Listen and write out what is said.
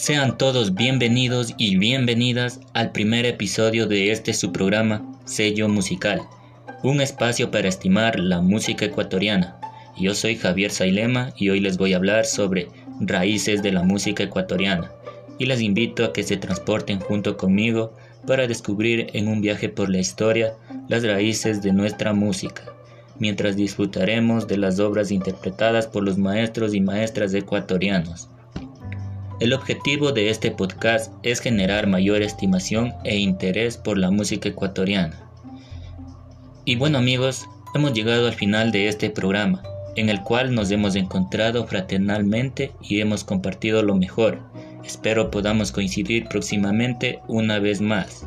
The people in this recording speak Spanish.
Sean todos bienvenidos y bienvenidas al primer episodio de este su programa Sello Musical, un espacio para estimar la música ecuatoriana. Yo soy Javier Sailema y hoy les voy a hablar sobre raíces de la música ecuatoriana y les invito a que se transporten junto conmigo para descubrir en un viaje por la historia las raíces de nuestra música, mientras disfrutaremos de las obras interpretadas por los maestros y maestras ecuatorianos. El objetivo de este podcast es generar mayor estimación e interés por la música ecuatoriana. Y bueno amigos, hemos llegado al final de este programa, en el cual nos hemos encontrado fraternalmente y hemos compartido lo mejor. Espero podamos coincidir próximamente una vez más.